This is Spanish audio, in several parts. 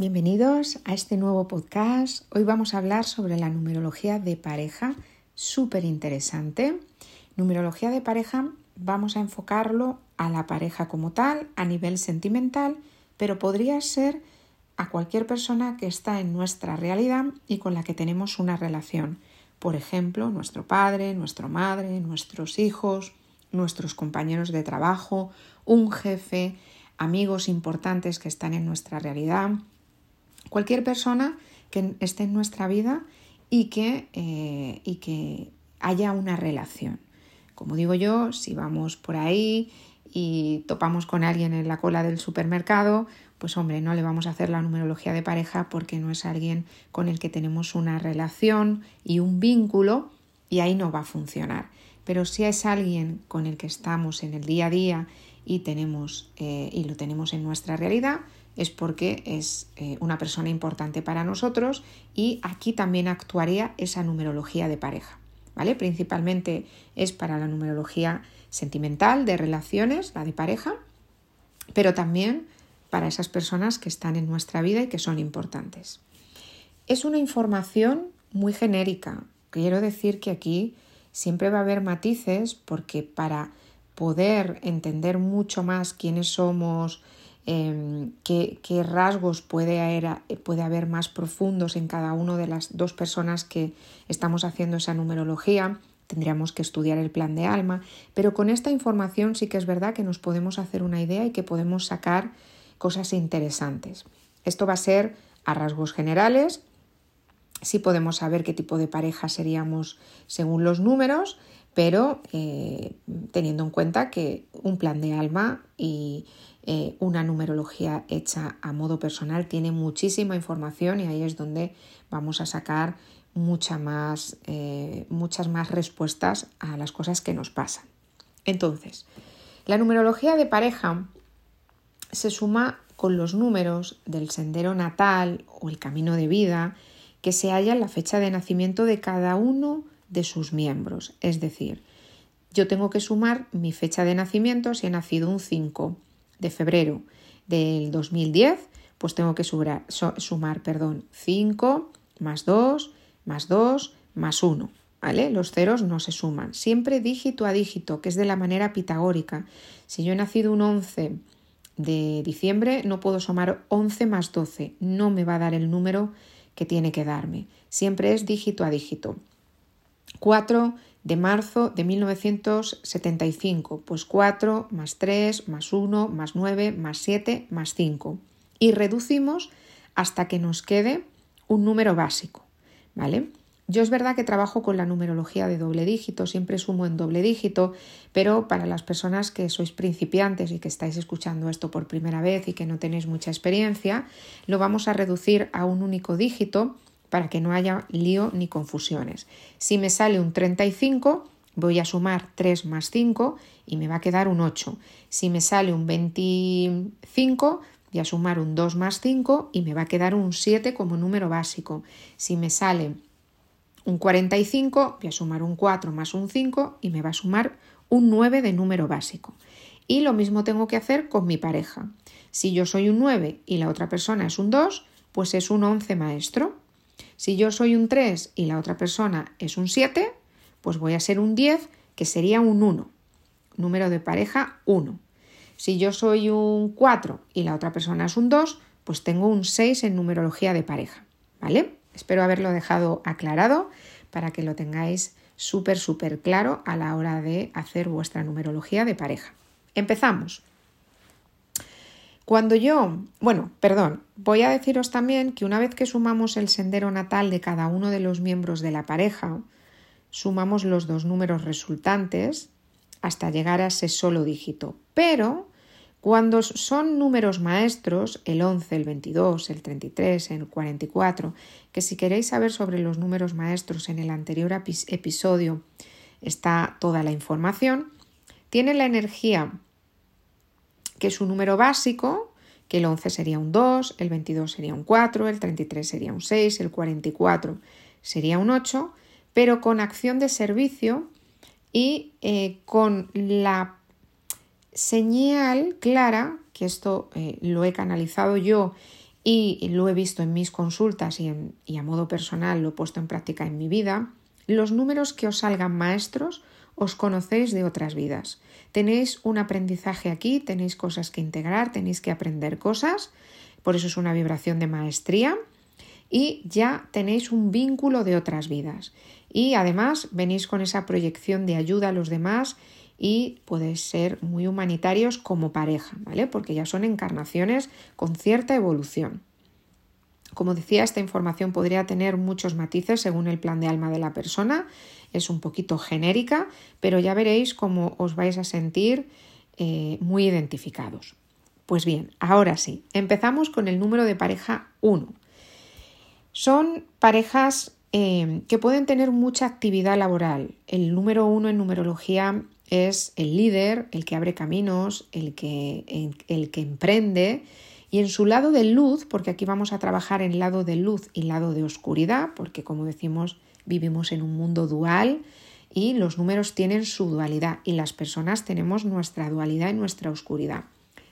Bienvenidos a este nuevo podcast. Hoy vamos a hablar sobre la numerología de pareja, súper interesante. Numerología de pareja vamos a enfocarlo a la pareja como tal, a nivel sentimental, pero podría ser a cualquier persona que está en nuestra realidad y con la que tenemos una relación. Por ejemplo, nuestro padre, nuestra madre, nuestros hijos, nuestros compañeros de trabajo, un jefe, amigos importantes que están en nuestra realidad, cualquier persona que esté en nuestra vida y que, eh, y que haya una relación. Como digo yo, si vamos por ahí y topamos con alguien en la cola del supermercado, pues hombre, no le vamos a hacer la numerología de pareja porque no es alguien con el que tenemos una relación y un vínculo y ahí no va a funcionar. Pero si es alguien con el que estamos en el día a día y tenemos eh, y lo tenemos en nuestra realidad, es porque es eh, una persona importante para nosotros y aquí también actuaría esa numerología de pareja. ¿Vale? Principalmente es para la numerología sentimental de relaciones, la de pareja, pero también para esas personas que están en nuestra vida y que son importantes. Es una información muy genérica. Quiero decir que aquí siempre va a haber matices porque para poder entender mucho más quiénes somos, Em, qué, rasgos puede haber, puede haber más profundos en cada una de las dos personas que estamos haciendo esa numerología. Tendríamos que estudiar el plan de alma, pero con esta información sí que es verdad que nos podemos hacer una idea y que podemos sacar cosas interesantes. Esto va a ser a rasgos generales, sí podemos saber qué tipo de pareja seríamos según los números, pero eh, teniendo en cuenta que un plan de alma y eh, una numerología hecha a modo personal tiene muchísima información y ahí es donde vamos a sacar mucha más, eh, muchas más respuestas a las cosas que nos pasan. Entonces, la numerología de pareja se suma con los números del sendero natal o el camino de vida que se halla en la fecha de nacimiento de cada uno de sus miembros. Es decir, yo tengo que sumar mi fecha de nacimiento si he nacido un 5 de febrero del 2010, pues tengo que sumar perdón, 5 más 2 más 2 más 1. ¿Vale? Los ceros no se suman, siempre dígito a dígito, que es de la manera pitagórica. Si yo he nacido un 11 de diciembre, no puedo sumar 11 más 12, no me va a dar el número que tiene que darme. Siempre es dígito a dígito. 4 de marzo de 1975, pues 4 más 3 más 1 más 9 más 7 más 5. Y reducimos hasta que nos quede un número básico, ¿vale? Yo es verdad que trabajo con la numerología de doble dígito, siempre sumo en doble dígito, pero para las personas que sois principiantes y que estáis escuchando esto por primera vez y que no tenéis mucha experiencia, lo vamos a reducir a un único dígito para que no haya lío ni confusiones. Si me sale un 35, voy a sumar 3 más 5 y me va a quedar un 8. Si me sale un 25, voy a sumar un 2 más 5 y me va a quedar un 7 como número básico. Si me sale un 45, voy a sumar un 4 más un 5 y me va a sumar un 9 de número básico. Y lo mismo tengo que hacer con mi pareja. Si yo soy un 9 y la otra persona es un 2, pues es un 11 maestro. Si yo soy un 3 y la otra persona es un 7, pues voy a ser un 10, que sería un 1. Número de pareja 1. Si yo soy un 4 y la otra persona es un 2, pues tengo un 6 en numerología de pareja. ¿Vale? Espero haberlo dejado aclarado para que lo tengáis súper, súper claro a la hora de hacer vuestra numerología de pareja. Empezamos. Cuando yo, bueno, perdón, voy a deciros también que una vez que sumamos el sendero natal de cada uno de los miembros de la pareja, sumamos los dos números resultantes hasta llegar a ese solo dígito. Pero cuando son números maestros, el 11, el 22, el 33, el 44, que si queréis saber sobre los números maestros en el anterior episodio está toda la información, tiene la energía que es un número básico, que el 11 sería un 2, el 22 sería un 4, el 33 sería un 6, el 44 sería un 8, pero con acción de servicio y eh, con la señal clara, que esto eh, lo he canalizado yo y lo he visto en mis consultas y, y a modo personal lo he puesto en práctica en mi vida, los números que os salgan maestros os conocéis de otras vidas. Tenéis un aprendizaje aquí, tenéis cosas que integrar, tenéis que aprender cosas, por eso es una vibración de maestría y ya tenéis un vínculo de otras vidas. Y además venís con esa proyección de ayuda a los demás y podéis ser muy humanitarios como pareja, ¿vale? Porque ya son encarnaciones con cierta evolución. Como decía, esta información podría tener muchos matices según el plan de alma de la persona, es un poquito genérica, pero ya veréis cómo os vais a sentir eh, muy identificados. Pues bien, ahora sí, empezamos con el número de pareja 1. Son parejas eh, que pueden tener mucha actividad laboral. El número 1 en numerología es el líder, el que abre caminos, el que, el, que emprende. Y en su lado de luz, porque aquí vamos a trabajar en lado de luz y lado de oscuridad, porque como decimos, vivimos en un mundo dual y los números tienen su dualidad y las personas tenemos nuestra dualidad y nuestra oscuridad.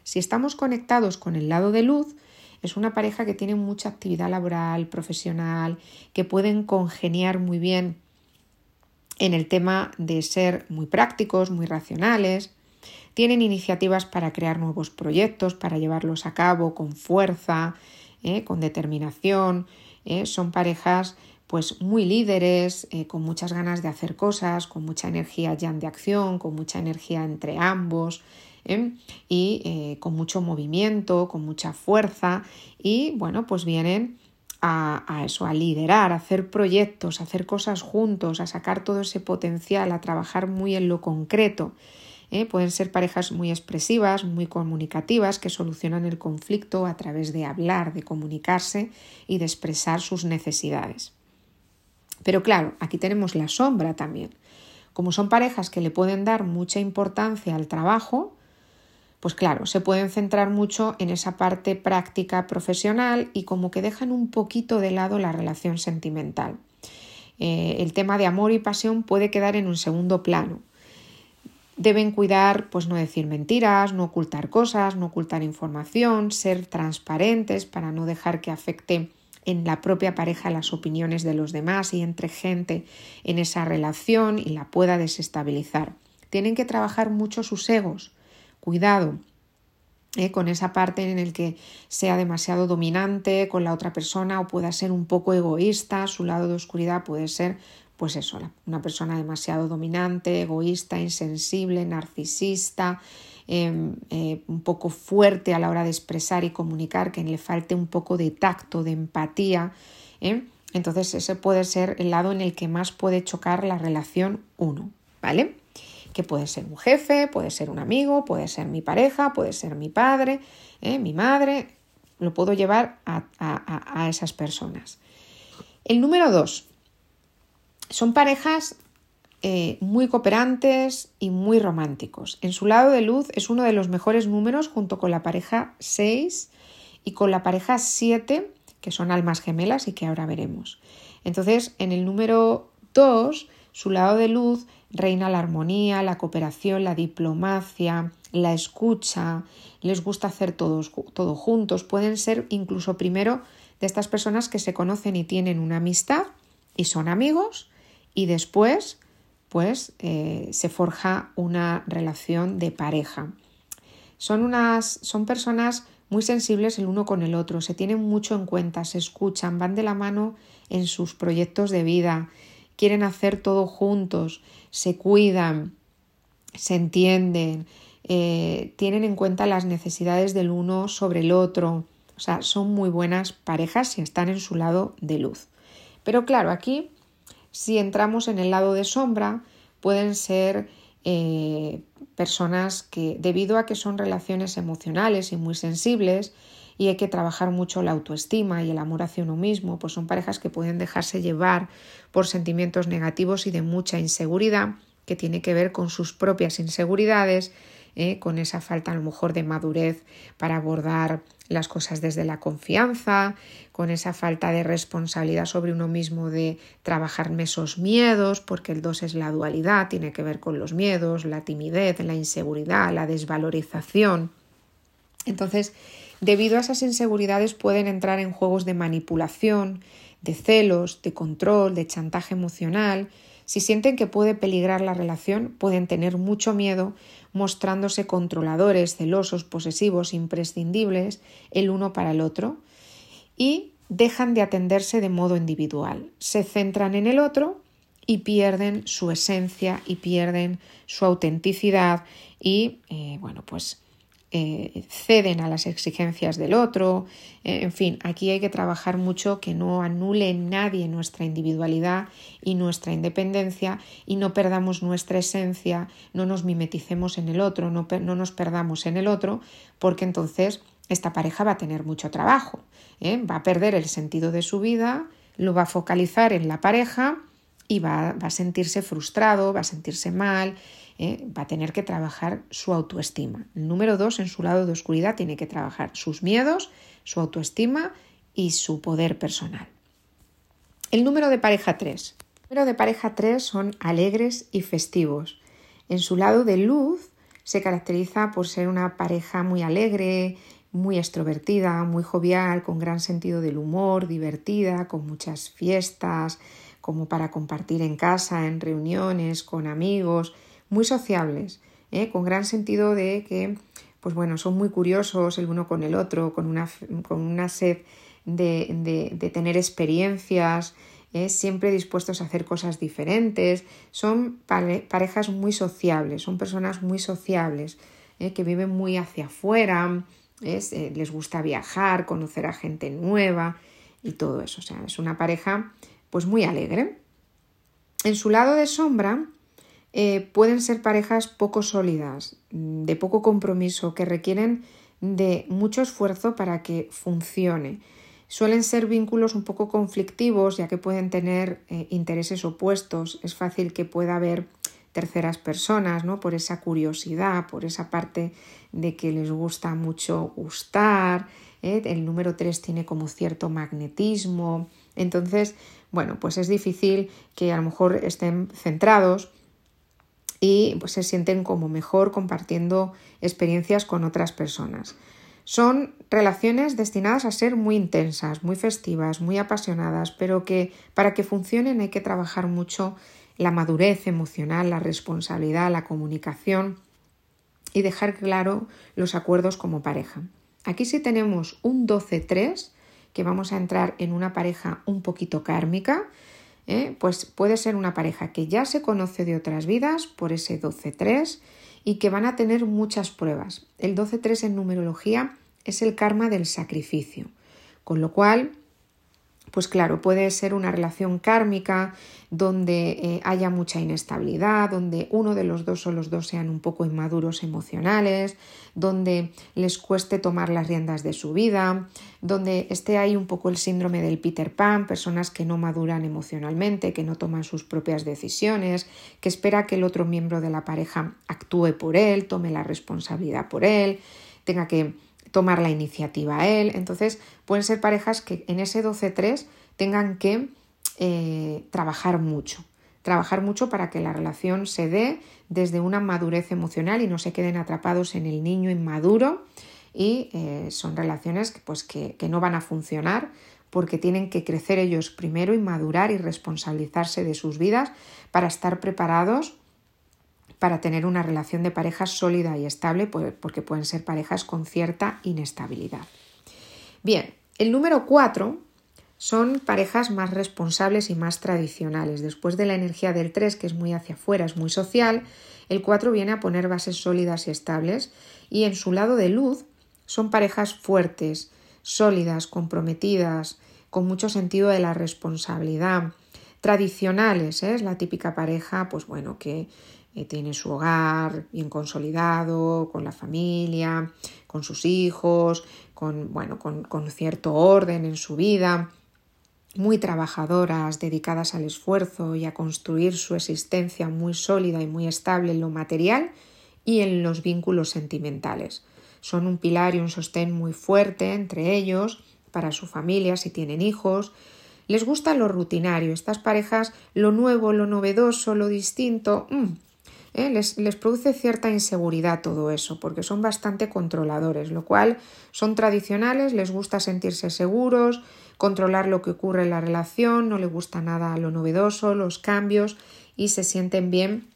Si estamos conectados con el lado de luz, es una pareja que tiene mucha actividad laboral, profesional, que pueden congeniar muy bien en el tema de ser muy prácticos, muy racionales, tienen iniciativas para crear nuevos proyectos, para llevarlos a cabo con fuerza, ¿eh? con determinación, ¿eh? son parejas pues muy líderes, eh, con muchas ganas de hacer cosas, con mucha energía ya de acción, con mucha energía entre ambos y con mucho movimiento, con mucha fuerza y bueno, pues vienen a, eso, a liderar, a hacer proyectos, a hacer cosas juntos, a sacar todo ese potencial, a trabajar muy en lo concreto. ¿eh? Pueden ser parejas muy expresivas, muy comunicativas, que solucionan el conflicto a través de hablar, de comunicarse y de expresar sus necesidades. Pero claro, aquí tenemos la sombra también. Como son parejas que le pueden dar mucha importancia al trabajo, pues claro, se pueden centrar mucho en esa parte práctica profesional y como que dejan un poquito de lado la relación sentimental. Eh, el tema de amor y pasión puede quedar en un segundo plano. Deben cuidar, pues no decir mentiras, no ocultar cosas, no ocultar información, ser transparentes para no dejar que afecte en la propia pareja las opiniones de los demás y entre gente en esa relación y la pueda desestabilizar. Tienen que trabajar mucho sus egos, Cuidado eh, con esa parte en el que sea demasiado dominante con la otra persona o pueda ser un poco egoísta, su lado de oscuridad puede ser pues eso, una persona demasiado dominante, egoísta, insensible, narcisista, em, eh, un poco fuerte a la hora de expresar y comunicar, que le falte un poco de tacto, de empatía. ¿eh? Entonces ese puede ser el lado en el que más puede chocar la relación uno, ¿vale? que puede ser un jefe, puede ser un amigo, puede ser mi pareja, puede ser mi padre, ¿eh? mi madre, lo puedo llevar a, esas personas. El número dos, son parejas eh, muy cooperantes y muy románticos. En su lado de luz es uno de los mejores números junto con la pareja 6 y con la pareja 7, que son almas gemelas y que ahora veremos. Entonces, en el número 2, su lado de luz reina la armonía, la cooperación, la diplomacia, la escucha, les gusta hacer todos, todo juntos, pueden ser incluso primero de estas personas que se conocen y tienen una amistad y son amigos y después pues se forja una relación de pareja. Son unas son personas muy sensibles el uno con el otro, se tienen mucho en cuenta, se escuchan, van de la mano en sus proyectos de vida, quieren hacer todo juntos, se cuidan, se entienden, eh, tienen en cuenta las necesidades del uno sobre el otro. O sea, son muy buenas parejas si están en su lado de luz. Pero claro, aquí, si entramos en el lado de sombra, pueden ser eh, personas que, debido a que son relaciones emocionales y muy sensibles, y hay que trabajar mucho la autoestima y el amor hacia uno mismo, pues son parejas que pueden dejarse llevar por sentimientos negativos y de mucha inseguridad que tiene que ver con sus propias inseguridades, ¿eh? con esa falta a lo mejor de madurez para abordar las cosas desde la confianza, con esa falta de responsabilidad sobre uno mismo de trabajar esos miedos, porque el 2 es la dualidad, tiene que ver con los miedos, la timidez, la inseguridad, la desvalorización. Entonces, debido a esas inseguridades pueden entrar en juegos de manipulación, de celos, de control, de chantaje emocional. Si sienten que puede peligrar la relación, pueden tener mucho miedo, mostrándose controladores, celosos, posesivos, imprescindibles el uno para el otro y dejan de atenderse de modo individual. Se centran en el otro y pierden su esencia y pierden su autenticidad y, eh, bueno, pues eh, ceden a las exigencias del otro. Eh, en fin, aquí hay que trabajar mucho que no anule nadie nuestra individualidad y nuestra independencia y no perdamos nuestra esencia, no nos mimeticemos en el otro, no, no nos perdamos en el otro, porque entonces esta pareja va a tener mucho trabajo, ¿eh? va a perder el sentido de su vida, lo va a focalizar en la pareja y va, va a sentirse frustrado, va a sentirse mal, ¿eh? va a tener que trabajar su autoestima. El número dos, en su lado de oscuridad, tiene que trabajar sus miedos, su autoestima y su poder personal. El número de pareja 3. El número de pareja 3 son alegres y festivos. En su lado de luz se caracteriza por ser una pareja muy alegre, muy extrovertida, muy jovial, con gran sentido del humor, divertida, con muchas fiestas, como para compartir en casa, en reuniones, con amigos, muy sociables, ¿eh? con gran sentido de que, pues bueno, son muy curiosos el uno con el otro, con una, con una sed de, de, tener experiencias, ¿eh? siempre dispuestos a hacer cosas diferentes, son parejas muy sociables, son personas muy sociables, ¿eh? que viven muy hacia afuera, les gusta viajar, conocer a gente nueva y todo eso. O sea, es una pareja pues muy alegre. En su lado de sombra eh, pueden ser parejas poco sólidas, de poco compromiso, que requieren de mucho esfuerzo para que funcione. Suelen ser vínculos un poco conflictivos, ya que pueden tener eh, intereses opuestos. Es fácil que pueda haber terceras personas, ¿no? Por esa curiosidad, por esa parte de que les gusta mucho gustar. ¿eh? El número 3 tiene como cierto magnetismo. Entonces, bueno, pues es difícil que a lo mejor estén centrados y pues, se sienten como mejor compartiendo experiencias con otras personas. Son relaciones destinadas a ser muy intensas, muy festivas, muy apasionadas, pero que para que funcionen hay que trabajar mucho la madurez emocional, la responsabilidad, la comunicación y dejar claro los acuerdos como pareja. Aquí sí tenemos un 12-3, que vamos a entrar en una pareja un poquito kármica, ¿eh? pues puede ser una pareja que ya se conoce de otras vidas por ese 12-3 y que van a tener muchas pruebas. El 12-3 en numerología es el karma del sacrificio, con lo cual pues claro, puede ser una relación kármica donde eh, haya mucha inestabilidad, donde uno de los dos o los dos sean un poco inmaduros emocionales, donde les cueste tomar las riendas de su vida, donde esté ahí un poco el síndrome del Peter Pan, personas que no maduran emocionalmente, que no toman sus propias decisiones, que espera que el otro miembro de la pareja actúe por él, tome la responsabilidad por él, tenga que tomar la iniciativa a él. Entonces, pueden ser parejas que en ese 12-3 tengan que eh, trabajar mucho. Trabajar mucho para que la relación se dé desde una madurez emocional y no se queden atrapados en el niño inmaduro. Y eh, son relaciones pues, que, que no van a funcionar porque tienen que crecer ellos primero y madurar y responsabilizarse de sus vidas para estar preparados para tener una relación de pareja sólida y estable, pues, porque pueden ser parejas con cierta inestabilidad. Bien, el número 4 son parejas más responsables y más tradicionales. Después de la energía del 3, que es muy hacia afuera, es muy social, el 4 viene a poner bases sólidas y estables y en su lado de luz son parejas fuertes, sólidas, comprometidas, con mucho sentido de la responsabilidad, tradicionales, ¿eh? es la típica pareja, pues bueno, que tiene su hogar bien consolidado, con la familia, con sus hijos, con, bueno, con, con cierto orden en su vida, muy trabajadoras, dedicadas al esfuerzo y a construir su existencia muy sólida y muy estable en lo material y en los vínculos sentimentales. Son un pilar y un sostén muy fuerte entre ellos, para su familia si tienen hijos. Les gusta lo rutinario, estas parejas, lo nuevo, lo novedoso, lo distinto, mm, ¿eh? Les, les, produce cierta inseguridad todo eso, porque son bastante controladores, lo cual son tradicionales, les gusta sentirse seguros, controlar lo que ocurre en la relación, no les gusta nada lo novedoso, los cambios y se sienten bien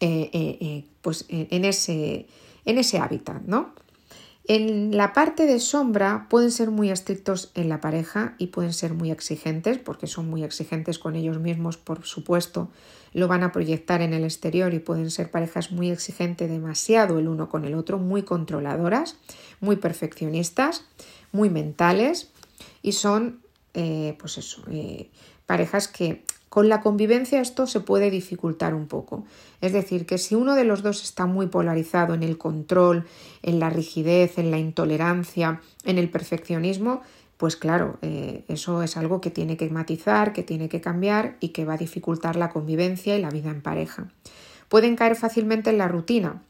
eh, eh, pues en, ese, en ese hábitat, ¿no? En la parte de sombra pueden ser muy estrictos en la pareja y pueden ser muy exigentes, porque son muy exigentes con ellos mismos, por supuesto, lo van a proyectar en el exterior y pueden ser parejas muy exigentes, demasiado el uno con el otro, muy controladoras, muy perfeccionistas, muy mentales y son, eh, pues eso, eh, parejas que con la convivencia esto se puede dificultar un poco. Es decir, que si uno de los dos está muy polarizado en el control, en la rigidez, en la intolerancia, en el perfeccionismo, pues claro, eh, eso es algo que tiene que matizar, que tiene que cambiar y que va a dificultar la convivencia y la vida en pareja. Pueden caer fácilmente en la rutina,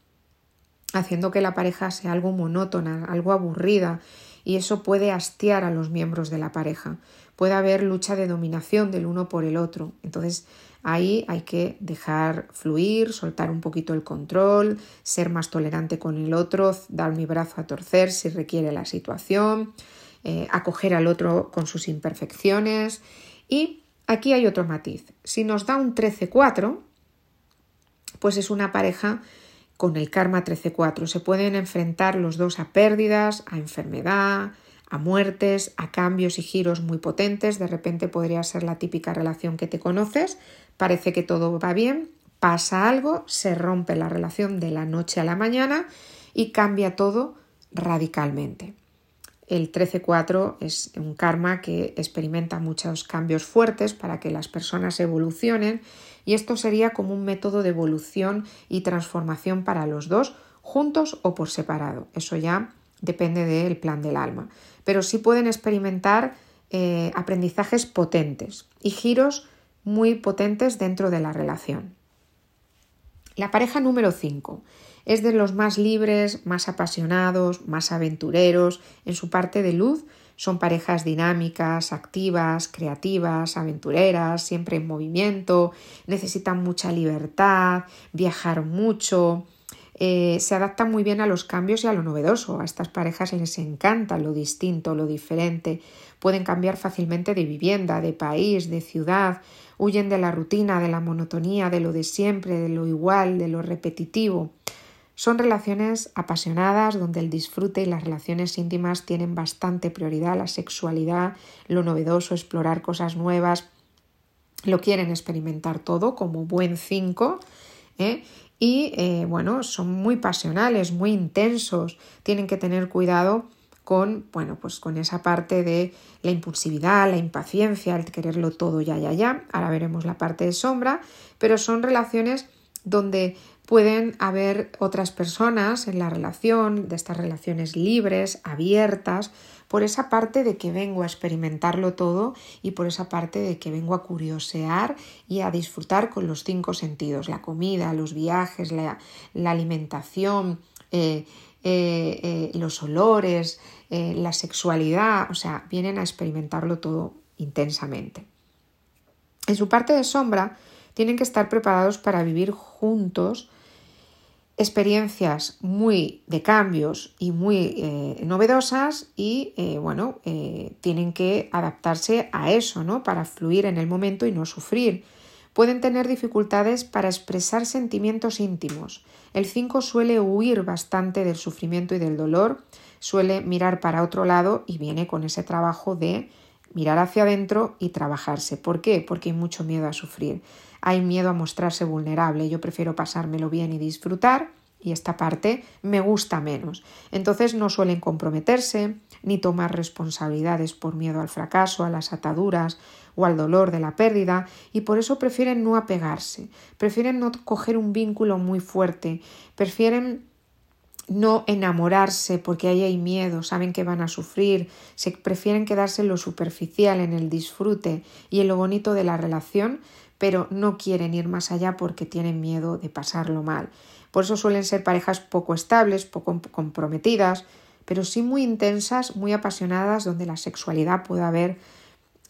haciendo que la pareja sea algo monótona, algo aburrida, y eso puede hastiar a los miembros de la pareja. Puede haber lucha de dominación del uno por el otro. Entonces ahí hay que dejar fluir, soltar un poquito el control, ser más tolerante con el otro, dar mi brazo a torcer si requiere la situación eh, acoger al otro con sus imperfecciones. Y aquí hay otro matiz. Si nos da un 13-4, pues es una pareja con el karma 13-4. Se pueden enfrentar los dos a pérdidas, a enfermedad, a muertes, a cambios y giros muy potentes. De repente podría ser la típica relación que te conoces, parece que todo va bien, pasa algo, se rompe la relación de la noche a la mañana y cambia todo radicalmente. El 13-4 es un karma que experimenta muchos cambios fuertes para que las personas evolucionen y esto sería como un método de evolución y transformación para los dos, juntos o por separado. Eso ya depende del plan del alma. Pero sí pueden experimentar eh, aprendizajes potentes y giros muy potentes dentro de la relación. La pareja número 5 es de los más libres, más apasionados, más aventureros. En su parte de luz son parejas dinámicas, activas, creativas, aventureras, siempre en movimiento, necesitan mucha libertad, viajar mucho, eh, se adaptan muy bien a los cambios y a lo novedoso. A estas parejas les encanta lo distinto, lo diferente. Pueden cambiar fácilmente de vivienda, de país, de ciudad. Huyen de la rutina, de la monotonía, de lo de siempre, de lo igual, de lo repetitivo. Son relaciones apasionadas donde el disfrute y las relaciones íntimas tienen bastante prioridad, la sexualidad, lo novedoso, explorar cosas nuevas, lo quieren experimentar todo como buen cinco ¿eh? Y eh, bueno, son muy pasionales, muy intensos, tienen que tener cuidado con, bueno, pues con esa parte de la impulsividad, la impaciencia, el quererlo todo ya, ya, ya. Ahora veremos la parte de sombra, pero son relaciones donde Pueden haber otras personas en la relación, de estas relaciones libres, abiertas, por esa parte de que vengo a experimentarlo todo y por esa parte de que vengo a curiosear y a disfrutar con los cinco sentidos, la comida, los viajes, la, alimentación, eh, eh, eh, los olores, la sexualidad, o sea, vienen a experimentarlo todo intensamente. En su parte de sombra, tienen que estar preparados para vivir juntos experiencias muy de cambios y muy eh, novedosas y eh, bueno, eh, tienen que adaptarse a eso, ¿no? Para fluir en el momento y no sufrir. Pueden tener dificultades para expresar sentimientos íntimos. El 5 suele huir bastante del sufrimiento y del dolor, suele mirar para otro lado y viene con ese trabajo de mirar hacia adentro y trabajarse. ¿Por qué? Porque hay mucho miedo a sufrir hay miedo a mostrarse vulnerable, yo prefiero pasármelo bien y disfrutar y esta parte me gusta menos. Entonces no suelen comprometerse ni tomar responsabilidades por miedo al fracaso, a las ataduras o al dolor de la pérdida y por eso prefieren no apegarse, prefieren no coger un vínculo muy fuerte, prefieren no enamorarse porque ahí hay miedo, saben que van a sufrir, se prefieren quedarse en lo superficial, en el disfrute y en lo bonito de la relación, pero no quieren ir más allá porque tienen miedo de pasarlo mal. Por eso suelen ser parejas poco estables, poco comprometidas, pero sí muy intensas, muy apasionadas, donde la sexualidad puede haber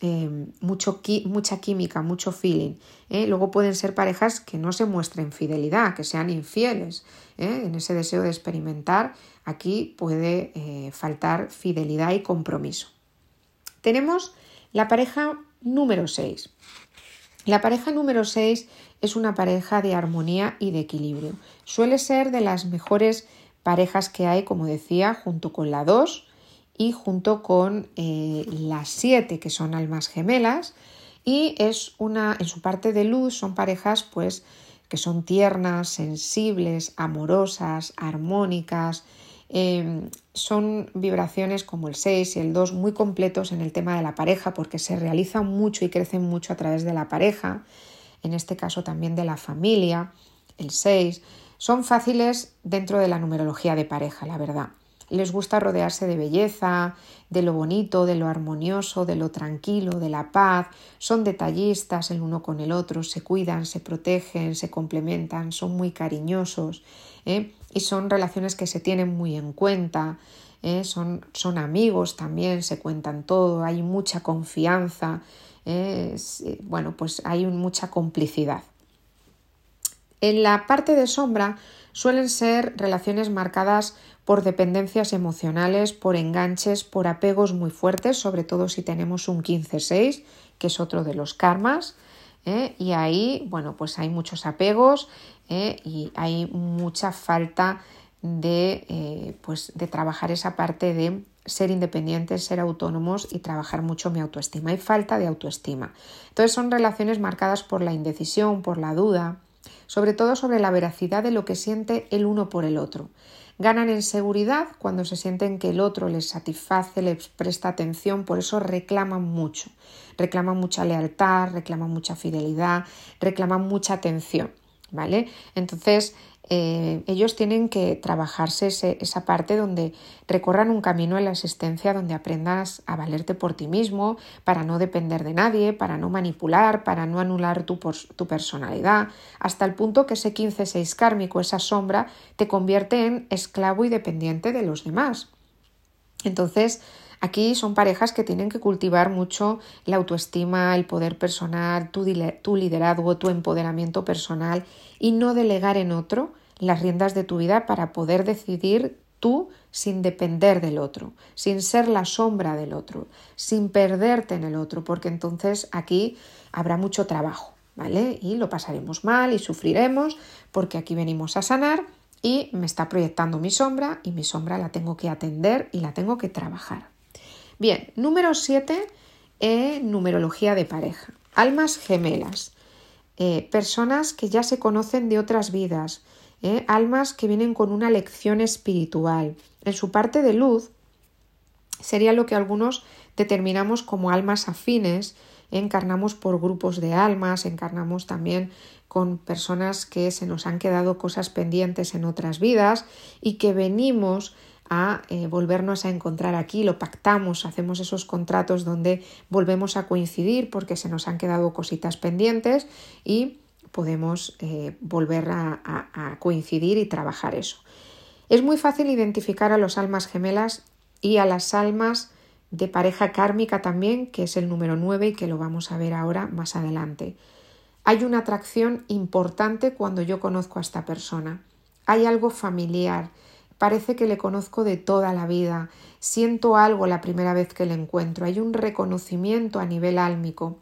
eh, mucho mucha química, mucho feeling. ¿eh? Luego pueden ser parejas que no se muestren fidelidad, que sean infieles. ¿eh? En ese deseo de experimentar, aquí puede faltar fidelidad y compromiso. Tenemos la pareja número 6. La pareja número 6 es una pareja de armonía y de equilibrio. Suele ser de las mejores parejas que hay, como decía, junto con la 2 y junto con eh, las 7 que son almas gemelas y es una en su parte de luz son parejas pues que son tiernas, sensibles, amorosas, armónicas, em, son vibraciones como el 6 y el 2 muy completos en el tema de la pareja porque se realizan mucho y crecen mucho a través de la pareja, en este caso también de la familia, el 6, son fáciles dentro de la numerología de pareja, la verdad. Les gusta rodearse de belleza, de lo bonito, de lo armonioso, de lo tranquilo, de la paz. Son detallistas el uno con el otro, se cuidan, se protegen, se complementan, son muy cariñosos ¿eh? y son relaciones que se tienen muy en cuenta. ¿eh? Son, son, amigos también, se cuentan todo, hay mucha confianza, ¿eh? bueno, pues hay mucha complicidad. En la parte de sombra suelen ser relaciones marcadas por dependencias emocionales, por enganches, por apegos muy fuertes, sobre todo si tenemos un 15-6, que es otro de los karmas. ¿Eh? Y ahí, bueno, pues hay muchos apegos ¿eh? y hay mucha falta de, eh, pues de trabajar esa parte de ser independientes, ser autónomos y trabajar mucho mi autoestima. Hay falta de autoestima. Entonces son relaciones marcadas por la indecisión, por la duda, sobre todo sobre la veracidad de lo que siente el uno por el otro. Ganan en seguridad cuando se sienten que el otro les satisface, les presta atención, por eso reclaman mucho. Reclaman mucha lealtad, reclaman mucha fidelidad, reclaman mucha atención. ¿Vale? Entonces, eh, ellos tienen que trabajarse esa parte donde recorran un camino en la existencia donde aprendas a valerte por ti mismo, para no depender de nadie, para no manipular, para no anular tu, tu personalidad, hasta el punto que ese 15-6 kármico, esa sombra, te convierte en esclavo y dependiente de los demás. Entonces, Aquí son parejas que tienen que cultivar mucho la autoestima, el poder personal, tu, liderazgo, tu empoderamiento personal y no delegar en otro las riendas de tu vida para poder decidir tú sin depender del otro, sin ser la sombra del otro, sin perderte en el otro, porque entonces aquí habrá mucho trabajo, ¿vale? Y lo pasaremos mal y sufriremos porque aquí venimos a sanar y me está proyectando mi sombra y mi sombra la tengo que atender y la tengo que trabajar. Bien, número 7, en numerología de pareja. Almas gemelas. Eh, personas que ya se conocen de otras vidas. Eh, almas que vienen con una lección espiritual. En su parte de luz sería lo que algunos determinamos como almas afines. Encarnamos por grupos de almas, encarnamos también con personas que se nos han quedado cosas pendientes en otras vidas y que venimos a eh, volvernos a encontrar aquí, lo pactamos, hacemos esos contratos donde volvemos a coincidir porque se nos han quedado cositas pendientes y podemos eh, volver a, coincidir y trabajar eso. Es muy fácil identificar a los almas gemelas y a las almas de pareja kármica también, que es el número 9 y que lo vamos a ver ahora más adelante. Hay una atracción importante cuando yo conozco a esta persona. Hay algo familiar, Parece que le conozco de toda la vida. Siento algo la primera vez que le encuentro. Hay un reconocimiento a nivel álmico.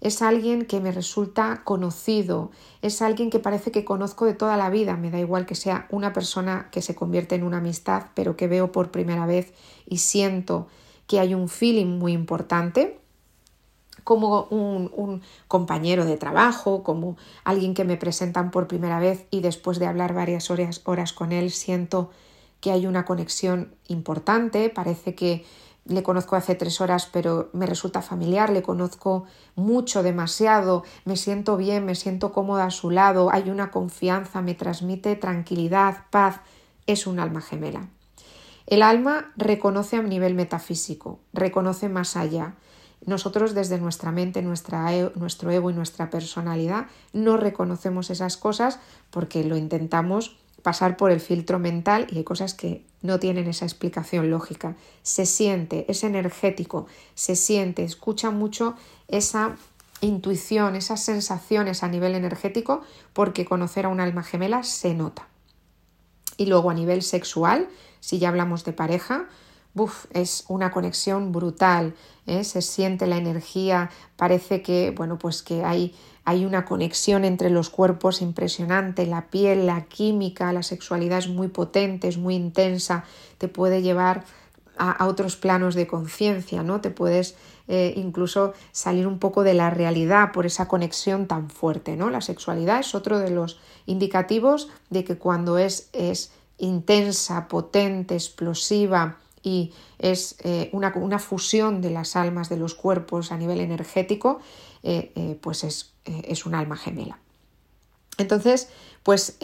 Es alguien que me resulta conocido, es alguien que parece que conozco de toda la vida, me da igual que sea una persona que se convierte en una amistad, pero que veo por primera vez y siento que hay un feeling muy importante como un, compañero de trabajo, como alguien que me presentan por primera vez y después de hablar varias horas, horas con él siento que hay una conexión importante, parece que le conozco hace tres horas pero me resulta familiar, le conozco mucho, demasiado, me siento bien, me siento cómoda a su lado, hay una confianza, me transmite tranquilidad, paz, es un alma gemela. El alma reconoce a nivel metafísico, reconoce más allá, nosotros desde nuestra mente, nuestro ego y nuestra personalidad no reconocemos esas cosas porque lo intentamos pasar por el filtro mental y hay cosas que no tienen esa explicación lógica. Se siente, es energético, se siente, escucha mucho esa intuición, esas sensaciones a nivel energético, porque conocer a un alma gemela se nota. Y luego a nivel sexual, si ya hablamos de pareja, es una conexión brutal, ¿eh? se siente la energía, parece que, bueno, pues que hay, hay una conexión entre los cuerpos impresionante, la piel, la química, la sexualidad es muy potente, es muy intensa, te puede llevar a, otros planos de conciencia, ¿no? Te puedes eh, incluso salir un poco de la realidad por esa conexión tan fuerte, ¿no? La sexualidad es otro de los indicativos de que cuando es, es intensa, potente, explosiva, y es eh, una, una, fusión de las almas de los cuerpos a nivel energético, eh, pues es, es, un alma gemela. Entonces, pues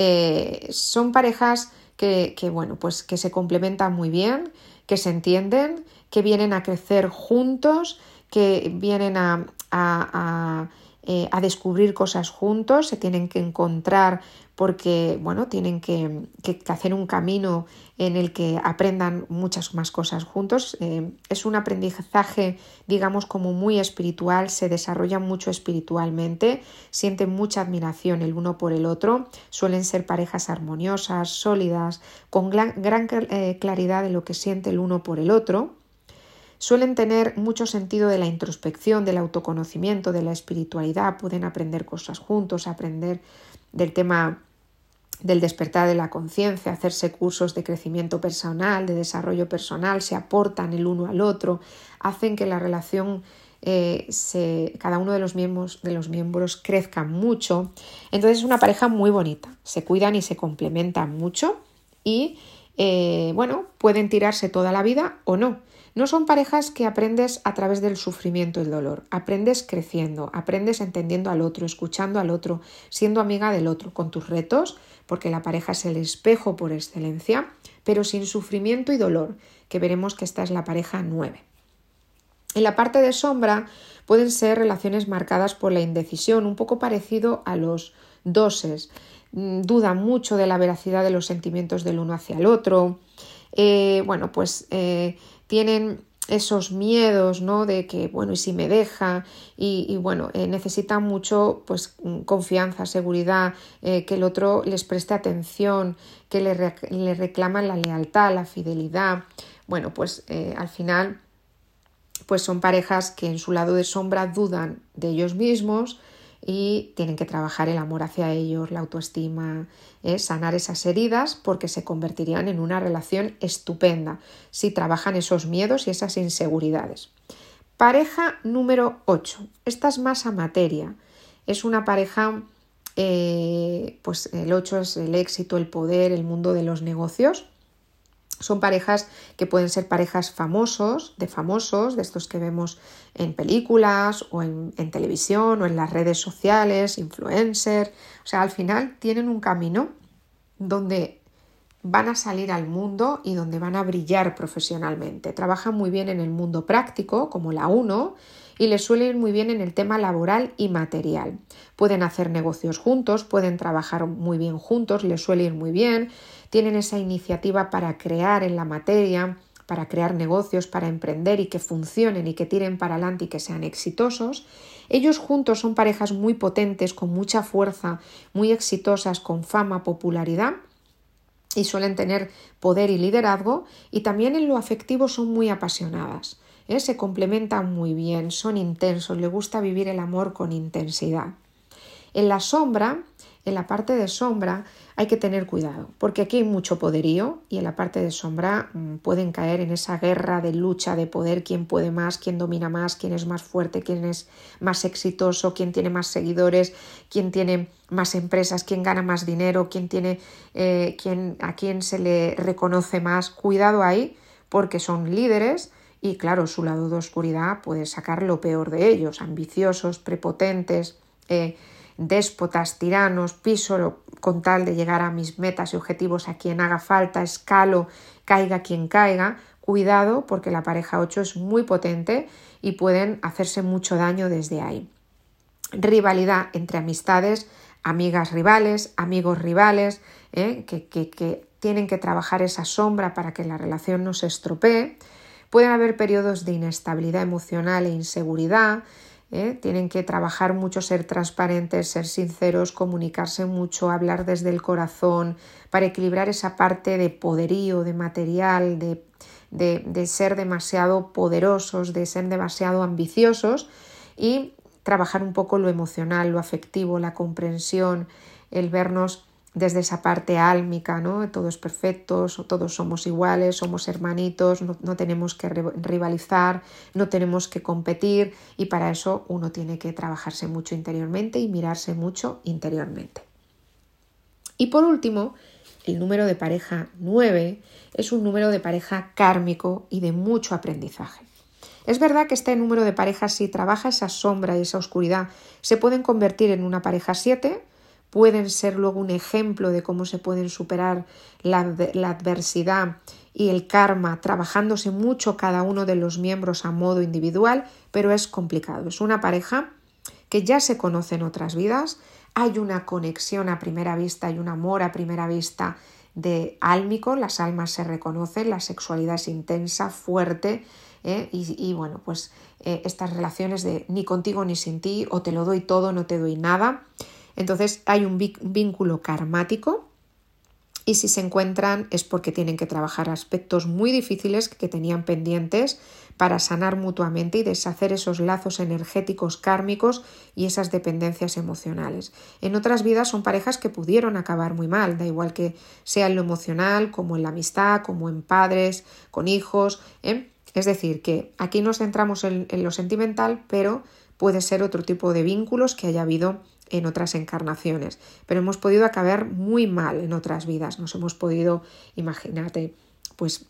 son parejas que, que, bueno, pues que se complementan muy bien, que se entienden, que vienen a crecer juntos, que vienen a, a, a descubrir cosas juntos, se tienen que encontrar porque bueno, tienen que, hacer un camino en el que aprendan muchas más cosas juntos. Eh, es un aprendizaje, digamos, como muy espiritual, se desarrollan mucho espiritualmente, sienten mucha admiración el uno por el otro, suelen ser parejas armoniosas, sólidas, con gran, eh, claridad de lo que siente el uno por el otro. Suelen tener mucho sentido de la introspección, del autoconocimiento, de la espiritualidad, pueden aprender cosas juntos, aprender del tema del despertar de la conciencia, hacerse cursos de crecimiento personal, de desarrollo personal, se aportan el uno al otro, hacen que la relación eh, se, cada uno de los, miembros, de los miembros crezca mucho. Entonces es una pareja muy bonita, se cuidan y se complementan mucho y eh, bueno, pueden tirarse toda la vida o no. No son parejas que aprendes a través del sufrimiento y el dolor. Aprendes creciendo, aprendes entendiendo al otro, escuchando al otro, siendo amiga del otro, con tus retos, porque la pareja es el espejo por excelencia, pero sin sufrimiento y dolor, que veremos que esta es la pareja 9. En la parte de sombra pueden ser relaciones marcadas por la indecisión, un poco parecido a los doses. Mm, dudan mucho de la veracidad de los sentimientos del uno hacia el otro. Eh, bueno, pues eh, tienen esos miedos, ¿no? De que, bueno, ¿y si me deja? Y, bueno, eh, necesitan mucho, pues, confianza, seguridad, eh, que el otro les preste atención, que le, le, reclaman la lealtad, la fidelidad. Bueno, pues eh, al final, pues son parejas que en su lado de sombra dudan de ellos mismos, y tienen que trabajar el amor hacia ellos, la autoestima, ¿eh? sanar esas heridas porque se convertirían en una relación estupenda si trabajan esos miedos y esas inseguridades. Pareja número 8. Esta es más a materia. Es una pareja, eh, pues el 8 es el éxito, el poder, el mundo de los negocios son parejas que pueden ser parejas famosos, de famosos, de estos que vemos en películas o en, televisión o en las redes sociales, influencer. O sea, al final tienen un camino donde van a salir al mundo y donde van a brillar profesionalmente. Trabajan muy bien en el mundo práctico, como la 1, y les suele ir muy bien en el tema laboral y material. Pueden hacer negocios juntos, pueden trabajar muy bien juntos, les suele ir muy bien, tienen esa iniciativa para crear en la materia, para crear negocios, para emprender y que funcionen y que tiren para adelante y que sean exitosos. Ellos juntos son parejas muy potentes, con mucha fuerza, muy exitosas, con fama, popularidad y suelen tener poder y liderazgo y también en lo afectivo son muy apasionadas. ¿Eh? Se complementan muy bien, son intensos, les gusta vivir el amor con intensidad. En la sombra, en la parte de sombra, hay que tener cuidado, porque aquí hay mucho poderío y en la parte de sombra mm, pueden caer en esa guerra de lucha de poder, quién puede más, quién domina más, quién es más fuerte, quién es más exitoso, quién tiene más seguidores, quién tiene más empresas, quién gana más dinero, quién tiene, eh, quién, a quién se le reconoce más. Cuidado ahí, porque son líderes y claro, su lado de oscuridad puede sacar lo peor de ellos, ambiciosos, prepotentes. Eh, déspotas, tiranos, piso con tal de llegar a mis metas y objetivos a quien haga falta, escalo, caiga quien caiga, cuidado porque la pareja 8 es muy potente y pueden hacerse mucho daño desde ahí. Rivalidad entre amistades, amigas rivales, amigos rivales, ¿eh? que, que tienen que trabajar esa sombra para que la relación no se estropee. Pueden haber periodos de inestabilidad emocional e inseguridad, ¿eh? tienen que trabajar mucho, ser transparentes, ser sinceros, comunicarse mucho, hablar desde el corazón, para equilibrar esa parte de poderío, de material, de, de, de ser demasiado poderosos, de ser demasiado ambiciosos y trabajar un poco lo emocional, lo afectivo, la comprensión, el vernos desde esa parte álmica, ¿no? Todos perfectos, todos somos iguales, somos hermanitos, no, no, tenemos que rivalizar, no tenemos que competir y para eso uno tiene que trabajarse mucho interiormente y mirarse mucho interiormente. Y por último, el número de pareja 9 es un número de pareja kármico y de mucho aprendizaje. Es verdad que este número de parejas, si trabaja esa sombra y esa oscuridad, se pueden convertir en una pareja 7, pueden ser luego un ejemplo de cómo se pueden superar la, adversidad y el karma trabajándose mucho cada uno de los miembros a modo individual, pero es complicado. Es una pareja que ya se conoce en otras vidas, hay una conexión a primera vista, hay un amor a primera vista de álmico, las almas se reconocen, la sexualidad es intensa, fuerte, ¿eh? y, y, bueno, pues eh, estas relaciones de ni contigo ni sin ti, o te lo doy todo, no te doy nada. Entonces hay un vínculo karmático y si se encuentran es porque tienen que trabajar aspectos muy difíciles que tenían pendientes para sanar mutuamente y deshacer esos lazos energéticos kármicos y esas dependencias emocionales. En otras vidas son parejas que pudieron acabar muy mal, da igual que sea en lo emocional, como en la amistad, como en padres, con hijos. ¿eh? Es decir, que aquí nos centramos en, en lo sentimental, pero puede ser otro tipo de vínculos que haya habido en otras encarnaciones, pero hemos podido acabar muy mal en otras vidas. Nos hemos podido, imagínate, pues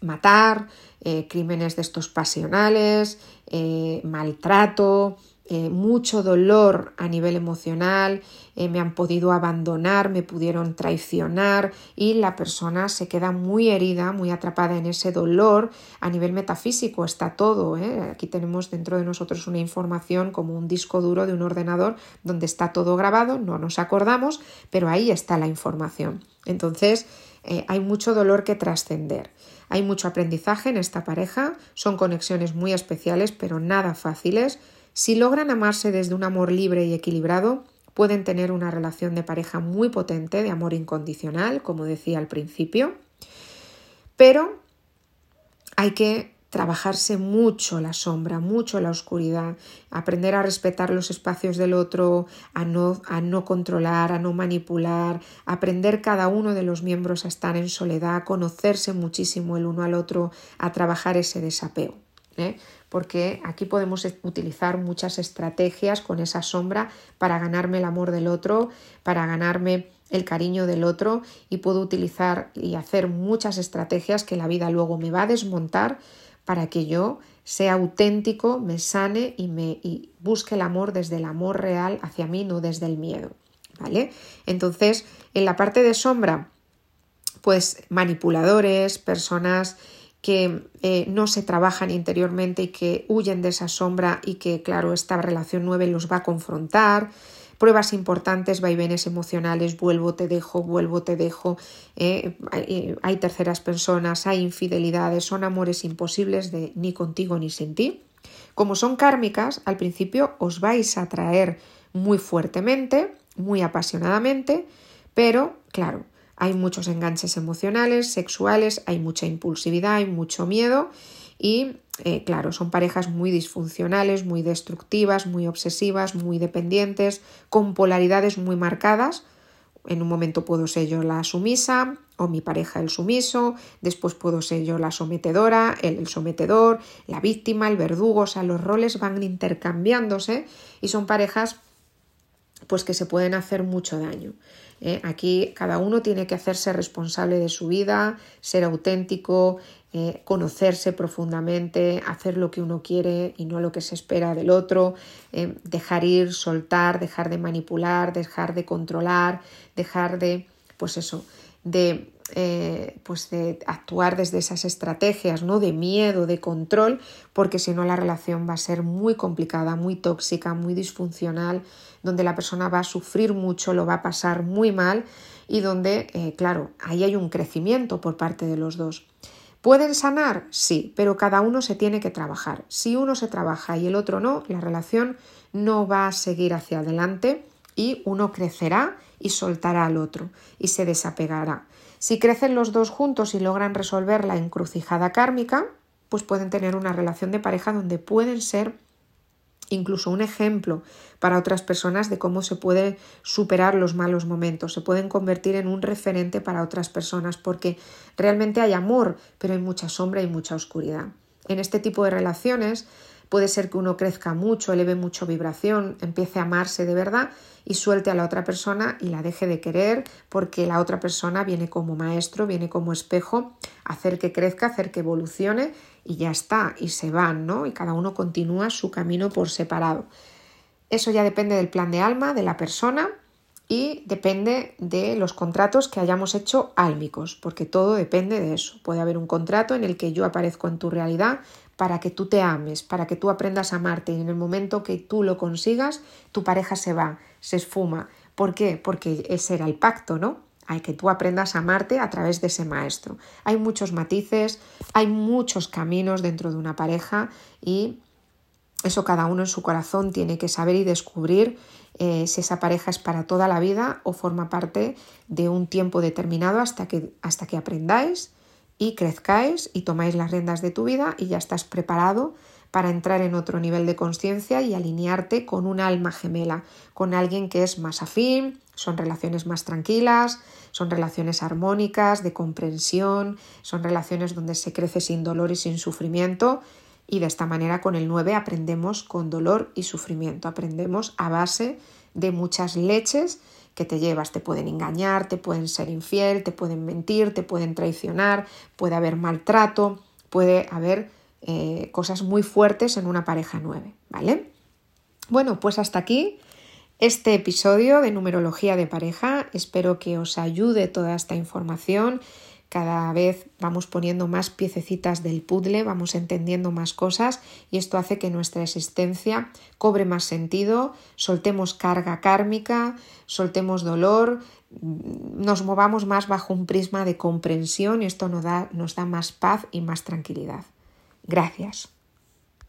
matar, eh, crímenes de estos pasionales, eh, maltrato, eh, mucho dolor a nivel emocional, eh, me han podido abandonar, me pudieron traicionar y la persona se queda muy herida, muy atrapada en ese dolor. A nivel metafísico está todo. ¿eh? Aquí tenemos dentro de nosotros una información como un disco duro de un ordenador donde está todo grabado, no nos acordamos, pero ahí está la información. Entonces, hay mucho dolor que trascender. Hay mucho aprendizaje en esta pareja, son conexiones muy especiales, pero nada fáciles si logran amarse desde un amor libre y equilibrado, pueden tener una relación de pareja muy potente, de amor incondicional, como decía al principio, pero hay que trabajarse mucho la sombra, mucho la oscuridad, aprender a respetar los espacios del otro, a no, a no controlar, a no manipular, aprender cada uno de los miembros a estar en soledad, a conocerse muchísimo el uno al otro, a trabajar ese desapego. ¿eh? Porque aquí podemos utilizar muchas estrategias con esa sombra para ganarme el amor del otro, para ganarme el cariño del otro y puedo utilizar y hacer muchas estrategias que la vida luego me va a desmontar para que yo sea auténtico, me sane y me busque el amor desde el amor real hacia mí, no desde el miedo. ¿Vale? Entonces, en la parte de sombra, pues manipuladores, personas que eh, no se trabajan interiormente y que huyen de esa sombra y que, claro, esta relación nueve los va a confrontar. Pruebas importantes, vaivenes emocionales, vuelvo, te dejo, vuelvo, te dejo. Eh, hay, hay, terceras personas, hay infidelidades, son amores imposibles de ni contigo ni sin ti. Como son kármicas, al principio os vais a atraer muy fuertemente, muy apasionadamente, pero, claro, hay muchos enganches emocionales, sexuales, hay mucha impulsividad, hay mucho miedo y, eh, claro, son parejas muy disfuncionales, muy destructivas, muy obsesivas, muy dependientes, con polaridades muy marcadas. En un momento puedo ser yo la sumisa o mi pareja el sumiso, después puedo ser yo la sometedora, el, sometedor, la víctima, el verdugo, o sea, los roles van intercambiándose y son parejas pues que se pueden hacer mucho daño. ¿Eh? Aquí cada uno tiene que hacerse responsable de su vida, ser auténtico, eh, conocerse profundamente, hacer lo que uno quiere y no lo que se espera del otro, eh, dejar ir, soltar, dejar de manipular, dejar de controlar, dejar de, pues eso, de eh, pues de actuar desde esas estrategias ¿no? de miedo, de control, porque si no la relación va a ser muy complicada, muy tóxica, muy disfuncional, donde la persona va a sufrir mucho, lo va a pasar muy mal y donde, eh, claro, ahí hay un crecimiento por parte de los dos. ¿Pueden sanar? Sí, pero cada uno se tiene que trabajar. Si uno se trabaja y el otro no, la relación no va a seguir hacia adelante y uno crecerá y soltará al otro y se desapegará. Si crecen los dos juntos y logran resolver la encrucijada kármica, pues pueden tener una relación de pareja donde pueden ser incluso un ejemplo para otras personas de cómo se puede superar los malos momentos, se pueden convertir en un referente para otras personas porque realmente hay amor, pero hay mucha sombra y mucha oscuridad. En este tipo de relaciones puede ser que uno crezca mucho, eleve mucho vibración, empiece a amarse de verdad y suelte a la otra persona y la deje de querer porque la otra persona viene como maestro, viene como espejo, hacer que crezca, hacer que evolucione y ya está, y se van, ¿no? Y cada uno continúa su camino por separado. Eso ya depende del plan de alma, de la persona y depende de los contratos que hayamos hecho álmicos, porque todo depende de eso. Puede haber un contrato en el que yo aparezco en tu realidad para que tú te ames, para que tú aprendas a amarte y en el momento que tú lo consigas, tu pareja se va, se esfuma. ¿Por qué? Porque ese era el pacto, ¿no? Hay que tú aprendas a amarte a través de ese maestro. Hay muchos matices, hay muchos caminos dentro de una pareja y eso cada uno en su corazón tiene que saber y descubrir eh, si esa pareja es para toda la vida o forma parte de un tiempo determinado hasta que, hasta que aprendáis y crezcáis y tomáis las riendas de tu vida y ya estás preparado para entrar en otro nivel de conciencia y alinearte con un alma gemela, con alguien que es más afín, son relaciones más tranquilas, son relaciones armónicas, de comprensión, son relaciones donde se crece sin dolor y sin sufrimiento y de esta manera con el 9 aprendemos con dolor y sufrimiento, aprendemos a base de muchas leches que te llevas. Te pueden engañar, te pueden ser infiel, te pueden mentir, te pueden traicionar, puede haber maltrato, puede haber eh, cosas muy fuertes en una pareja nueve, ¿vale? Bueno, pues hasta aquí este episodio de numerología de pareja. Espero que os ayude toda esta información cada vez vamos poniendo más piececitas del puzzle, vamos entendiendo más cosas y esto hace que nuestra existencia cobre más sentido, soltemos carga kármica, soltemos dolor, nos movamos más bajo un prisma de comprensión y esto nos da, nos da más paz y más tranquilidad. Gracias.